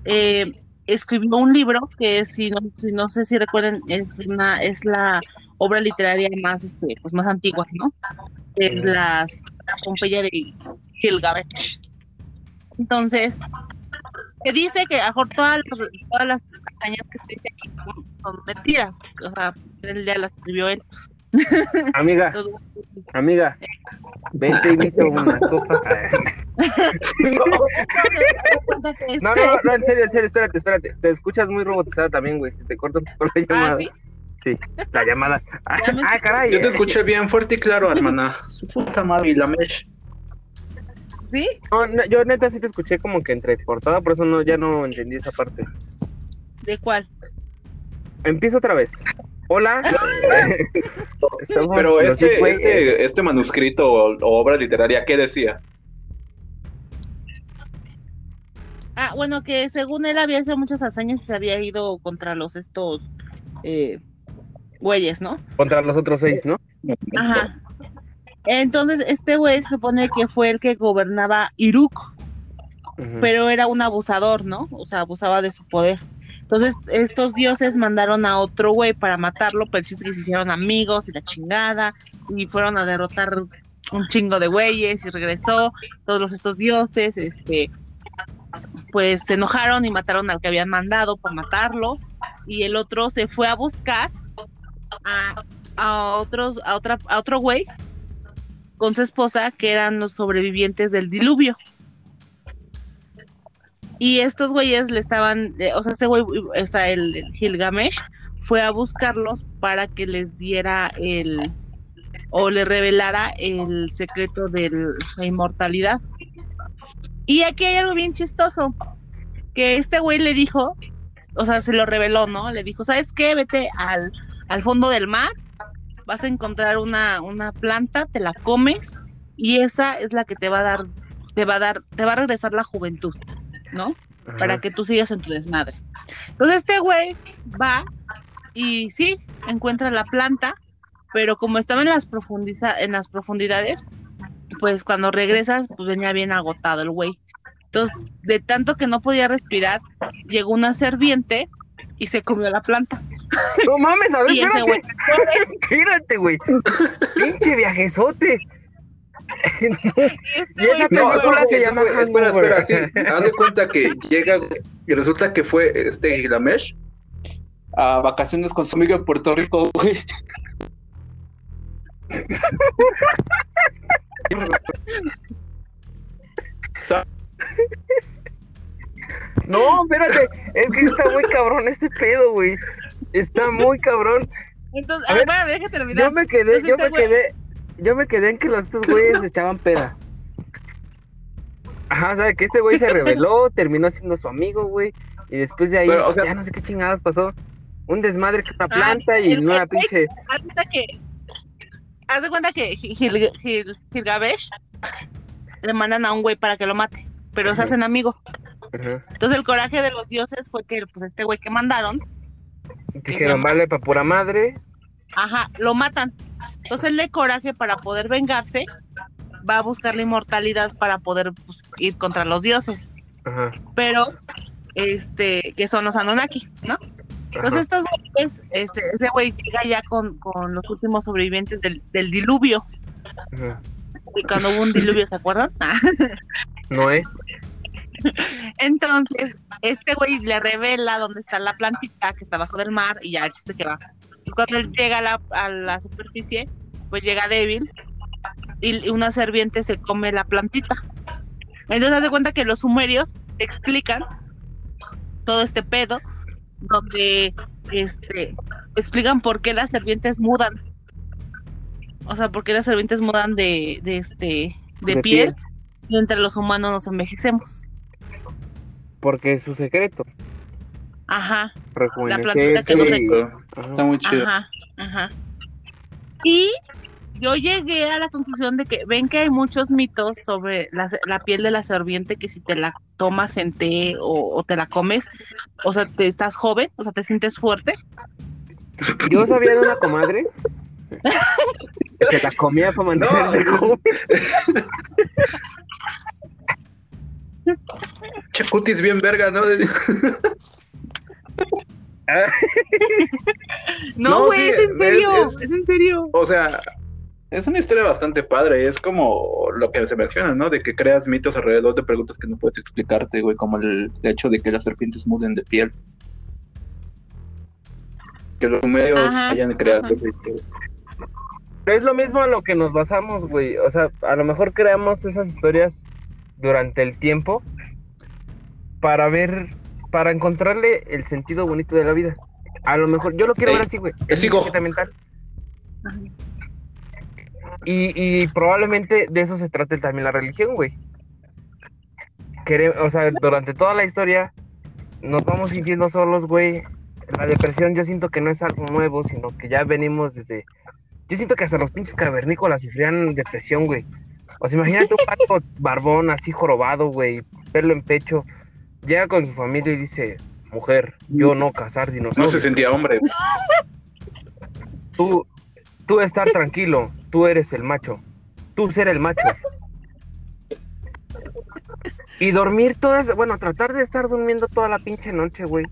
eh, escribió un libro que si no, si no sé si recuerden es una es la obra literaria más este pues más antigua, ¿no? Es las la Pompeya de Gilgamesh. Entonces, que dice que a todas, todas las cañas que estoy aquí son mentiras. O sea, él ya las escribió él.
Amiga, amiga, vente y visto una <laughs> copa. <laughs> no, no, no, en serio, en serio, espérate, espérate. Te escuchas muy robotizada también, güey. Si te corto por la ah, llamada. ¿sí? sí, la llamada. Ah, caray.
Yo te escuché bien fuerte y claro, hermana. Su puta madre y la mesh.
¿Sí?
No, yo neta sí te escuché como que entrecortada, por eso no, ya no entendí esa parte.
¿De cuál?
Empiezo otra vez. Hola. <laughs>
Pero este, este, este, manuscrito o, obra literaria, ¿qué decía?
Ah, bueno, que según él había hecho muchas hazañas y se había ido contra los estos eh, güeyes, ¿no?
Contra los otros seis, ¿no?
Ajá. Entonces, este güey se supone que fue el que gobernaba Iruk, pero era un abusador, ¿no? O sea, abusaba de su poder. Entonces, estos dioses mandaron a otro güey para matarlo, pero el chiste que se hicieron amigos y la chingada, y fueron a derrotar un chingo de güeyes y regresó. Todos estos dioses, este, pues se enojaron y mataron al que habían mandado por matarlo, y el otro se fue a buscar a, a otros, a otra, a otro güey con su esposa que eran los sobrevivientes del diluvio. Y estos güeyes le estaban, eh, o sea, este güey, está el, el, Gilgamesh, fue a buscarlos para que les diera el, o le revelara el secreto de la inmortalidad. Y aquí hay algo bien chistoso, que este güey le dijo, o sea, se lo reveló, ¿no? Le dijo, ¿sabes qué? Vete al, al fondo del mar, vas a encontrar una, una planta, te la comes, y esa es la que te va a dar, te va a dar, te va a regresar la juventud. ¿No? Para que tú sigas en tu desmadre. Entonces este güey va y sí, encuentra la planta, pero como estaba en las, profundiza en las profundidades, pues cuando regresas, pues venía bien agotado el güey. Entonces, de tanto que no podía respirar, llegó una serviente y se comió la planta.
No mames, a ver, <laughs> y ese güey. <laughs> Espérate, güey. Pinche viajezote. Y esa película se llama
Espera, espera, sí. Haz de cuenta que llega y resulta que fue este Gilgamesh a vacaciones con su amigo en Puerto Rico, güey.
No, espérate, es que está muy cabrón este pedo, güey. Está muy cabrón.
Entonces, a, ver, déjate terminar.
Yo me quedé, yo me quedé, yo me quedé en que los estos güeyes se <laughs> echaban peda. Ajá, ¿sabe? Que este güey se reveló, terminó siendo su amigo, güey. Y después de ahí, ya no sé qué chingados pasó. Un desmadre con una ah, planta y una pinche.
Haz de cuenta que Gilgabesh le mandan a un güey para que lo mate, pero se hacen amigos. Entonces el coraje de los dioses fue que pues este güey que mandaron.
Dijeron, vale, pa' pura madre.
Ajá, lo matan. Entonces el de coraje para poder vengarse va a buscar la inmortalidad para poder pues, ir contra los dioses. Pero, este, que son los Anunnaki, ¿no? Entonces estos güeyes, este, ese güey llega ya con, los últimos sobrevivientes del, diluvio. Y cuando hubo un diluvio, ¿se acuerdan? <laughs>
No, ¿eh?
Entonces, este güey le revela dónde está la plantita que está bajo del mar y ya el chiste que va. Y cuando él llega a la, a la superficie, pues llega débil y una serpiente se come la plantita. Entonces, haz de cuenta que los sumerios explican todo este pedo, donde este explican por qué las serpientes mudan. O sea, por qué las serpientes mudan de, de este de, piel, y entre los humanos nos envejecemos.
Porque es su secreto.
Ajá. La plantita que no se...
Está muy chido.
Ajá, ajá. Y yo llegué a la conclusión de que ven que hay muchos mitos sobre la, piel de la serpiente que si te la tomas en té o, te la comes, o sea, te estás joven, o sea, te sientes fuerte. <laughs>
Yo sabía de una comadre que la comía para mantenerse joven.
Chacutis bien verga, ¿no? <laughs>
no, güey, es en serio, es en serio.
O sea, es una historia bastante padre, es como lo que se menciona, ¿no? De que creas mitos alrededor de preguntas que no puedes explicarte, güey, como el hecho de que las serpientes muden de piel. Que los medios hayan creado.
Es lo mismo a lo que nos basamos, güey. O sea, a lo mejor creamos esas historias durante el tiempo para ver, para encontrarle el sentido bonito de la vida. A lo mejor, yo lo quiero ver así, güey.
Es
mental. Y, probablemente de eso se trate también la religión, güey. o sea, durante toda la historia nos vamos sintiendo solos, güey. La depresión yo siento que no es algo nuevo, sino que ya venimos desde... Yo siento que hasta los pinches cavernícolas sufrían depresión, güey. O sea, imagínate un pato barbón así jorobado, güey, pelo en pecho. Llega con su familia y dice, mujer, yo no casar dinosaurios.
No se sentía hombre.
Tú, tú estar tranquilo, tú eres el macho, tú ser el macho. Y dormir todas, bueno, tratar de estar durmiendo toda la pinche noche, güey.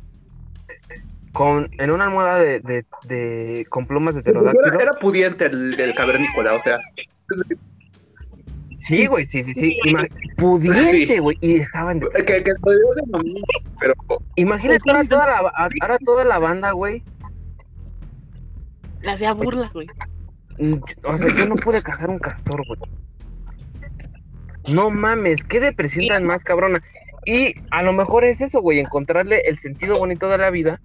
Con, en una almohada de, de, con plumas de pterodáctilo.
Era, pudiente el, el cavernícola, o sea.
Sí, güey, sí, sí, sí. pudiente, güey. Y estaba en.
Que, que pero...
Imagínate ahora toda, la, ahora toda la banda, güey.
La hacía burla, güey.
Mm, o sea, yo no pude cazar un castor, güey. No mames, qué depresión tan más cabrona. Y a lo mejor es eso, güey, encontrarle el sentido bonito de la vida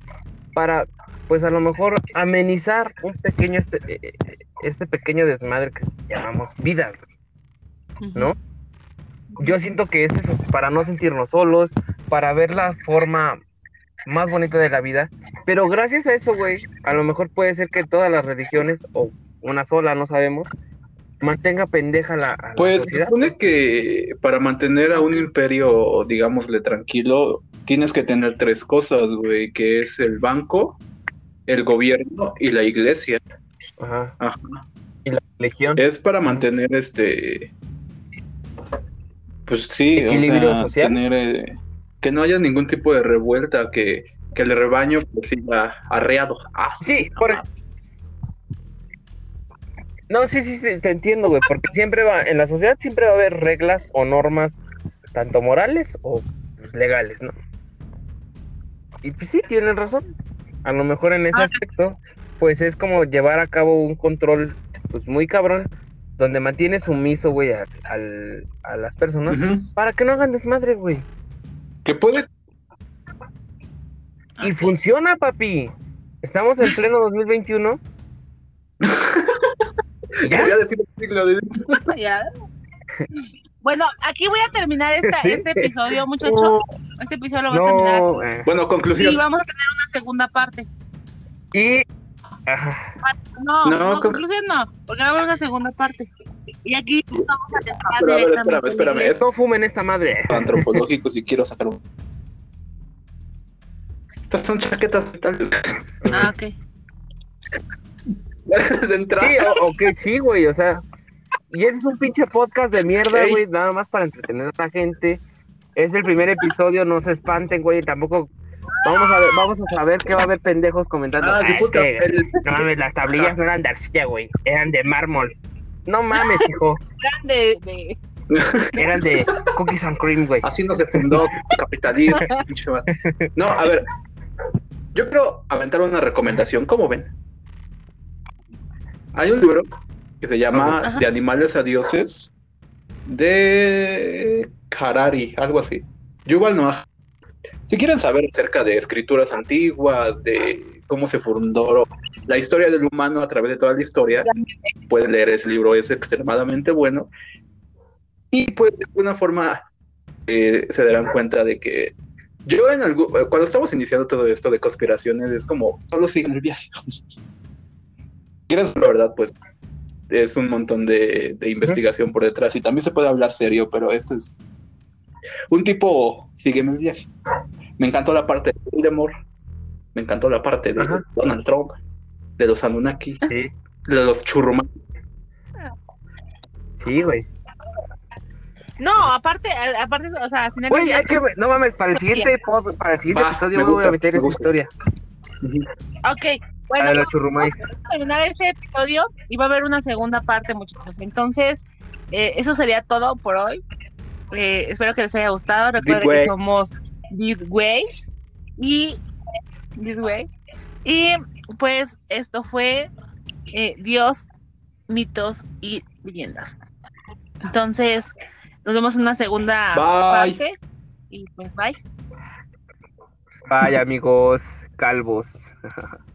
para, pues a lo mejor amenizar un pequeño, este, eh, este pequeño desmadre que llamamos vida, ¿no? Yo siento que es eso, para no sentirnos solos, para ver la forma más bonita de la vida. Pero gracias a eso, güey, a lo mejor puede ser que todas las religiones o una sola, no sabemos, mantenga pendeja la,
pues se supone que para mantener a un imperio, digámosle, tranquilo, tienes que tener tres cosas, güey, que es el banco, el gobierno y la iglesia.
Ajá. Ajá. Y la religión.
Es para mantener este... Pues sí, Equilibrio social? tener... Eh, que no haya ningún tipo de revuelta, que, que el rebaño pues siga arreado.
Ah, sí, por, no, sí, sí, sí, te entiendo, güey, porque siempre va, en la sociedad siempre va a haber reglas o normas, tanto morales o pues, legales, ¿no? Y pues sí, tienen razón. A lo mejor en ese ah. aspecto, pues es como llevar a cabo un control, pues muy cabrón, donde mantiene sumiso, güey, a, a, las personas, para que no hagan desmadre, güey.
Que puede...
Y funciona, papi. Estamos en pleno 2021. <laughs> <laughs>
Bueno, aquí voy a terminar este episodio, muchachos. Este episodio lo voy a terminar.
Eh. Bueno, conclusión.
Y vamos a tener una segunda parte.
Y.
No, no, conclusión no, porque vamos a una segunda parte. Y aquí vamos a
entrar a ver, espérame, espérame.
No fumen esta madre.
Antropológico, si quiero sacar un. Estas son chaquetas
Ah, ok. <laughs>
Sí, ok, sí, güey, o sea. Y ese es un pinche podcast de mierda, güey, nada más para entretener a la gente. Es el primer episodio, no se espanten, güey, tampoco Vamos a ver, vamos a saber que va a haber pendejos comentando. Ah, no mames, las tablillas no eran de arcilla, güey. Eran de mármol. No mames, hijo.
Eran de, <laughs>
Eran de cookies and cream, güey.
Así no se fundó capitalismo. <laughs> no, a ver. Yo quiero aventar una recomendación. ¿Cómo ven? Hay un libro que se llama De animales a dioses de Harari, algo así. Yuval Noah. Si quieren saber acerca de escrituras antiguas, de cómo se fundó la historia del humano a través de toda la historia, pueden leer ese libro, es extremadamente bueno. Y pues de alguna forma eh, se darán cuenta de que yo en algún, cuando estamos iniciando todo esto de conspiraciones, es como, solo siguen el viaje. <laughs> Quieres la verdad, pues es un montón de, investigación por detrás y también se puede hablar serio, pero esto es un tipo, sígueme el viaje. Me encantó la parte de amor, me encantó la parte de Donald Trump, de los Anunnaki, de los churrumas.
Sí, güey.
No, aparte, aparte, o sea, al final.
Oye, es que, no mames, para el siguiente, para el siguiente episodio voy a meter esa historia.
Ok, bueno, vamos a terminar este episodio y va a haber una segunda parte, muchachos. Entonces, eh, eso sería todo por hoy. Eh, espero que les haya gustado. Recuerden que somos Way y Way. Y pues esto fue eh, Dios, mitos y leyendas. Entonces, nos vemos en una segunda parte. Y pues bye.
Bye amigos calvos. <laughs>